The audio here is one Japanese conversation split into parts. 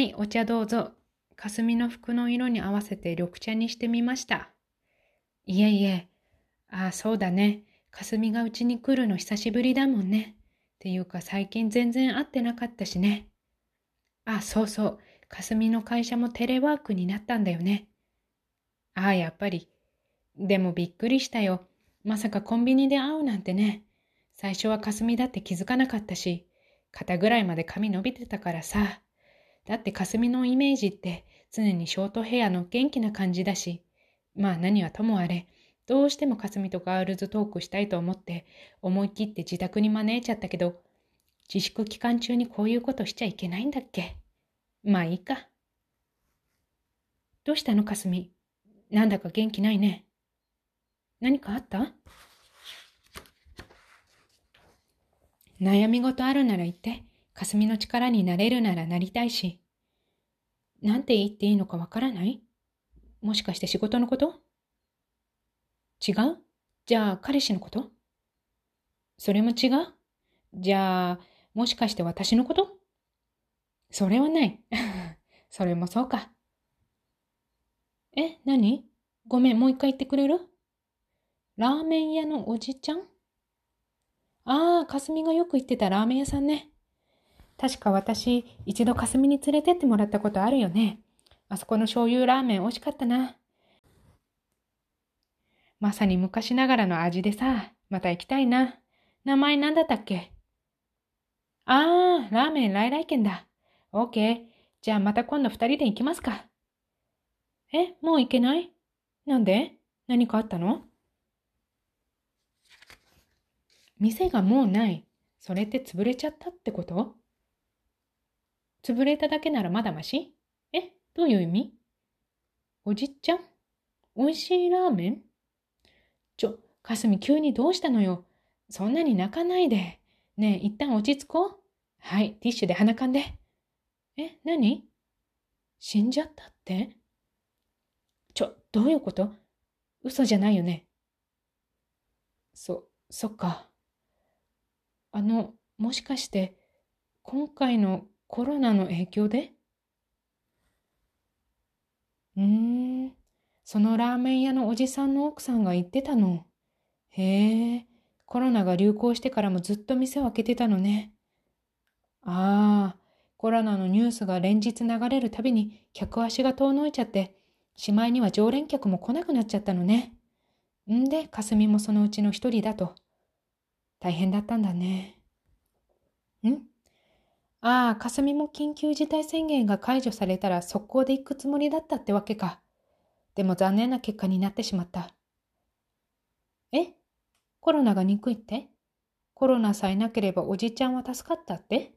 い、お茶どうぞ。霞の服の色に合わせて緑茶にしてみました。いえいえ。ああ、そうだね。霞がうちに来るの久しぶりだもんね。っていうか最近全然会ってなかったしね。あ、そうそう。霞の会社もテレワークになったんだよね。ああ、やっぱり。でもびっくりしたよ。まさかコンビニで会うなんてね。最初は霞だって気づかなかったし、肩ぐらいまで髪伸びてたからさ。だって霞のイメージって常にショートヘアの元気な感じだし、まあ何はともあれ、どうしても霞とガールズトークしたいと思って思い切って自宅に招いちゃったけど、自粛期間中にこういうことしちゃいけないんだっけ？まあいいか。どうしたのかすみ。なんだか元気ないね。何かあった？悩み事あるなら言って、かすみの力になれるならなりたいし。なんて言っていいのかわからない？もしかして仕事のこと？違う？じゃあ彼氏のこと？それも違う？じゃあ、もしかして私のこと？それはない。それもそうか。え、何？ごめん、もう一回言ってくれる？ラーメン屋のおじちゃん？ああ、かすみがよく行ってたラーメン屋さんね。確か私、一度かすみに連れてってもらったことあるよね。あそこの醤油ラーメン美味しかったな。まさに昔ながらの味でさ、また行きたいな。名前なんだったっけ？ああ、ラーメン来来軒だ。オーケー。じゃあまた今度二人で行きますか。え、もう行けない？なんで？何かあったの？店がもうない。それって潰れちゃったってこと？潰れただけならまだましえ、どういう意味？おじっちゃん？美味しいラーメン？ちょ、かすみ急にどうしたのよ？そんなに泣かないで。ねえ、一旦落ち着こう。はい、ティッシュで鼻かんで。え、何？死んじゃったって？ちょ、どういうこと？嘘じゃないよね？そ、そっか。あの、もしかして、今回のコロナの影響で？うーん、そのラーメン屋のおじさんの奥さんが言ってたの。へえ、コロナが流行してからもずっと店を開けてたのね。ああ、コロナのニュースが連日流れるたびに客足が遠のいちゃって、しまいには常連客も来なくなっちゃったのね。んで、かすみもそのうちの一人だと。大変だったんだね。ん？ああ、かすみも緊急事態宣言が解除されたら速攻で行くつもりだったってわけか。でも残念な結果になってしまった。え？コロナが憎いって？コロナさえなければおじちゃんは助かったって？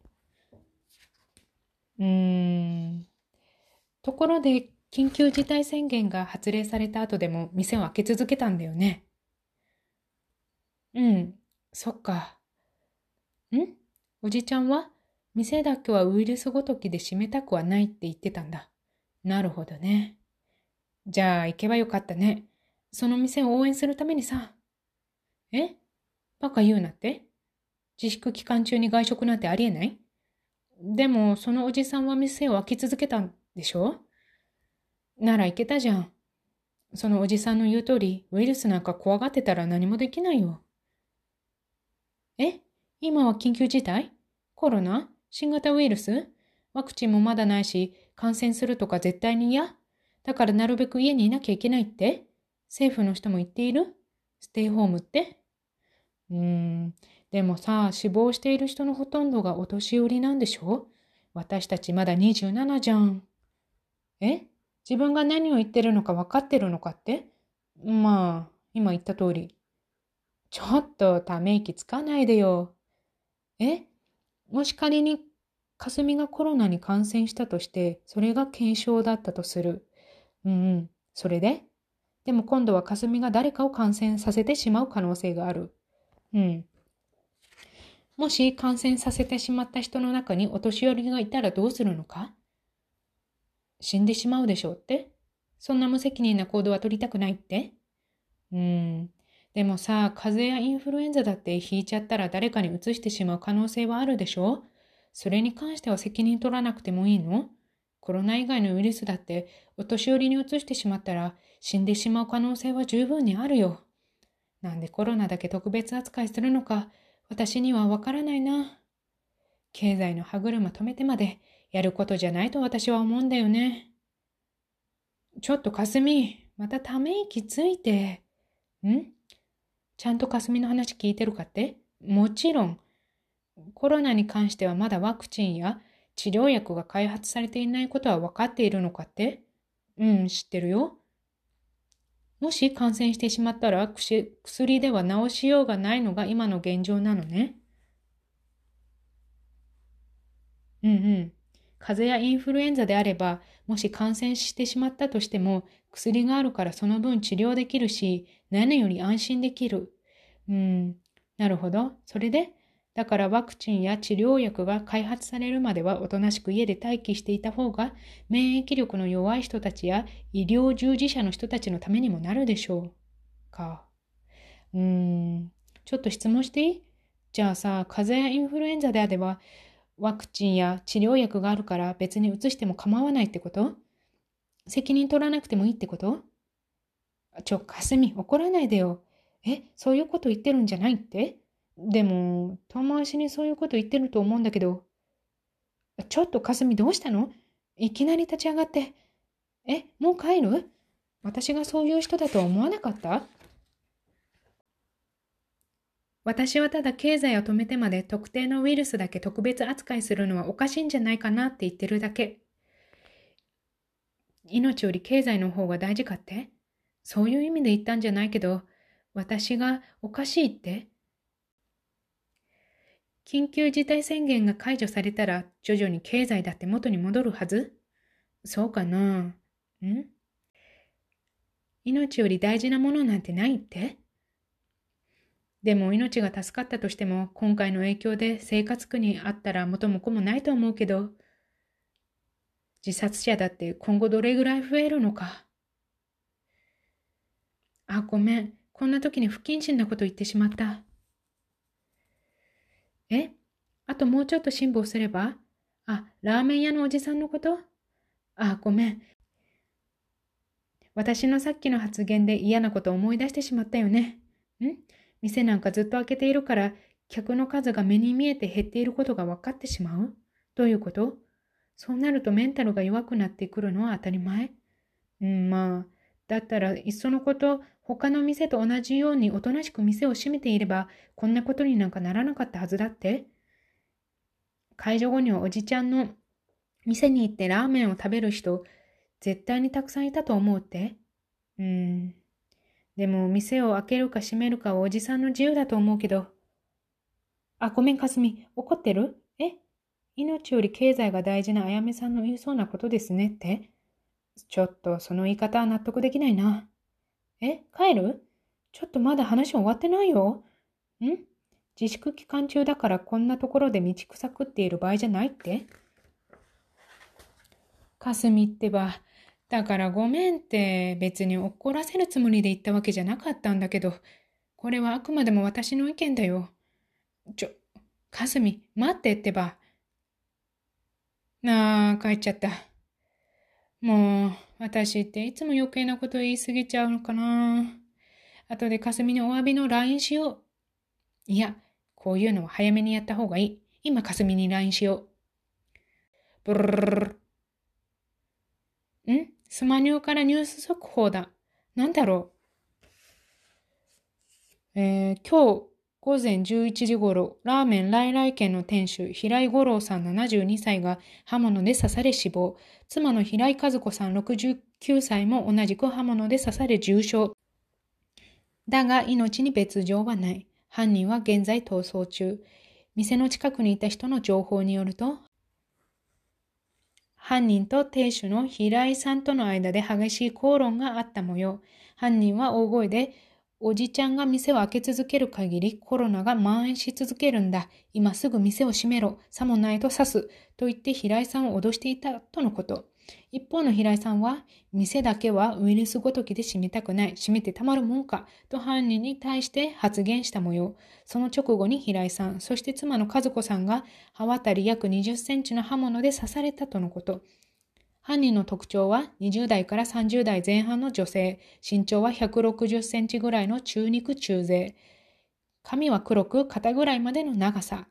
うーん。ところで、緊急事態宣言が発令された後でも店を開け続けたんだよね。うん、そっか。ん？おじちゃんは？店だけはウイルスごときで閉めたくはないって言ってたんだ。なるほどね。じゃあ行けばよかったね。その店を応援するためにさ。え？バカ言うなって？自粛期間中に外食なんてありえない？でも、そのおじさんは店を開き続けたんでしょ？なら行けたじゃん。そのおじさんの言う通り、ウイルスなんか怖がってたら何もできないよ。え？今は緊急事態？コロナ？新型ウイルス？ワクチンもまだないし、感染するとか絶対に嫌？だからなるべく家にいなきゃいけないって？政府の人も言っている？ステイホームって？うーん、でもさ、死亡している人のほとんどがお年寄りなんでしょ？私たちまだ27じゃん。え？自分が何を言ってるのか分かってるのかって？まあ、今言った通り。ちょっとため息つかないでよ。え？もし仮にかすみがコロナに感染したとして、それが軽症だったとする。うんうん。それで？でも今度はかすみが誰かを感染させてしまう可能性がある。うん。もし感染させてしまった人の中にお年寄りがいたらどうするのか？死んでしまうでしょうって？そんな無責任な行動は取りたくないって？うん。でもさ、風邪やインフルエンザだって引いちゃったら誰かに移してしまう可能性はあるでしょ？それに関しては責任取らなくてもいいの？コロナ以外のウイルスだってお年寄りに移してしまったら死んでしまう可能性は十分にあるよ。なんでコロナだけ特別扱いするのか私にはわからないな。経済の歯車止めてまでやることじゃないと私は思うんだよね。ちょっとかすみ、またため息ついて。ん？ちゃんとかすみの話聞いてるかって？もちろん。コロナに関してはまだワクチンや治療薬が開発されていないことは分かっているのかって？うん、知ってるよ。もし感染してしまったら薬では治しようがないのが今の現状なのね。うんうん。風邪やインフルエンザであれば、もし感染してしまったとしても、薬があるからその分治療できるし、何より安心できる。うん、なるほど。それでだからワクチンや治療薬が開発されるまではおとなしく家で待機していた方が免疫力の弱い人たちや医療従事者の人たちのためにもなるでしょう。か。うーん。ちょっと質問していい？じゃあさ、風邪やインフルエンザであればワクチンや治療薬があるから別に移しても構わないってこと？責任取らなくてもいいってこと？ちょ、かすみ、怒らないでよ。え、そういうこと言ってるんじゃないって？でも、遠回しにそういうこと言ってると思うんだけど。ちょっとかすみどうしたの？いきなり立ち上がって。え、もう帰る？私がそういう人だとは思わなかった？私はただ経済を止めてまで特定のウイルスだけ特別扱いするのはおかしいんじゃないかなって言ってるだけ。命より経済の方が大事かって？そういう意味で言ったんじゃないけど、私がおかしいって緊急事態宣言が解除されたら徐々に経済だって元に戻るはず？そうかな。ん？命より大事なものなんてないって？でも命が助かったとしても今回の影響で生活苦にあったら元も子もないと思うけど自殺者だって今後どれぐらい増えるのか？あ、ごめん。こんな時に不謹慎なこと言ってしまった。えあともうちょっと辛抱すれば？あ、ラーメン屋のおじさんのこと？あ、ごめん。私のさっきの発言で嫌なこと思い出してしまったよね。ん？店なんかずっと開けているから、客の数が目に見えて減っていることが分かってしまう？どういうこと？そうなるとメンタルが弱くなってくるのは当たり前？うん、まあ、だったらいっそのこと他の店と同じようにおとなしく店を閉めていれば、こんなことになんかならなかったはずだって？解除後にはおじちゃんの店に行ってラーメンを食べる人、絶対にたくさんいたと思うって？うーん。でも、店を開けるか閉めるかはおじさんの自由だと思うけど。あ、ごめん、かすみ。怒ってる？え？命より経済が大事なあやめさんの言いそうなことですねって？ちょっと、その言い方は納得できないな。え、帰る？ちょっとまだ話終わってないよ。ん？自粛期間中だからこんなところで道草食っている場合じゃないって？かすみってば、だからごめんって別に怒らせるつもりで言ったわけじゃなかったんだけど、これはあくまでも私の意見だよ。ちょ、かすみ、待ってってば。なあ、帰っちゃった。もう、私っていつも余計なこと言いすぎちゃうのかな。後でかすみにお詫びの LINE しよう。いや、こういうのは早めにやった方がいい。今かすみに LINE しよう。ブルルルんスマニューからニュース速報だ。なんだろう。えー、今日午前11時頃、ラーメン来来県の店主、平井五郎さん72歳が刃物で刺され死亡。妻の平井和子さん69歳も同じく刃物で刺され重傷。だが命に別状はない。犯人は現在逃走中。店の近くにいた人の情報によると、犯人と亭主の平井さんとの間で激しい口論があった模様。犯人は大声で、おじちゃんが店を開け続ける限りコロナが蔓延し続けるんだ。今すぐ店を閉めろ。さもないと刺す。と言って平井さんを脅していたとのこと。一方の平井さんは、店だけはウイルスごときで閉めたくない。閉めてたまるもんか。と犯人に対して発言した模様。その直後に平井さん、そして妻の和子さんが刃渡り約20センチの刃物で刺されたとのこと。犯人の特徴は20代から30代前半の女性、身長は160センチぐらいの中肉中背。髪は黒く肩ぐらいまでの長さ。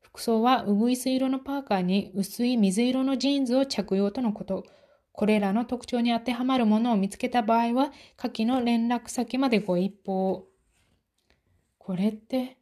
服装はうぐいす色のパーカーに薄い水色のジーンズを着用とのこと。これらの特徴に当てはまるものを見つけた場合は、下記の連絡先までご一報。これって、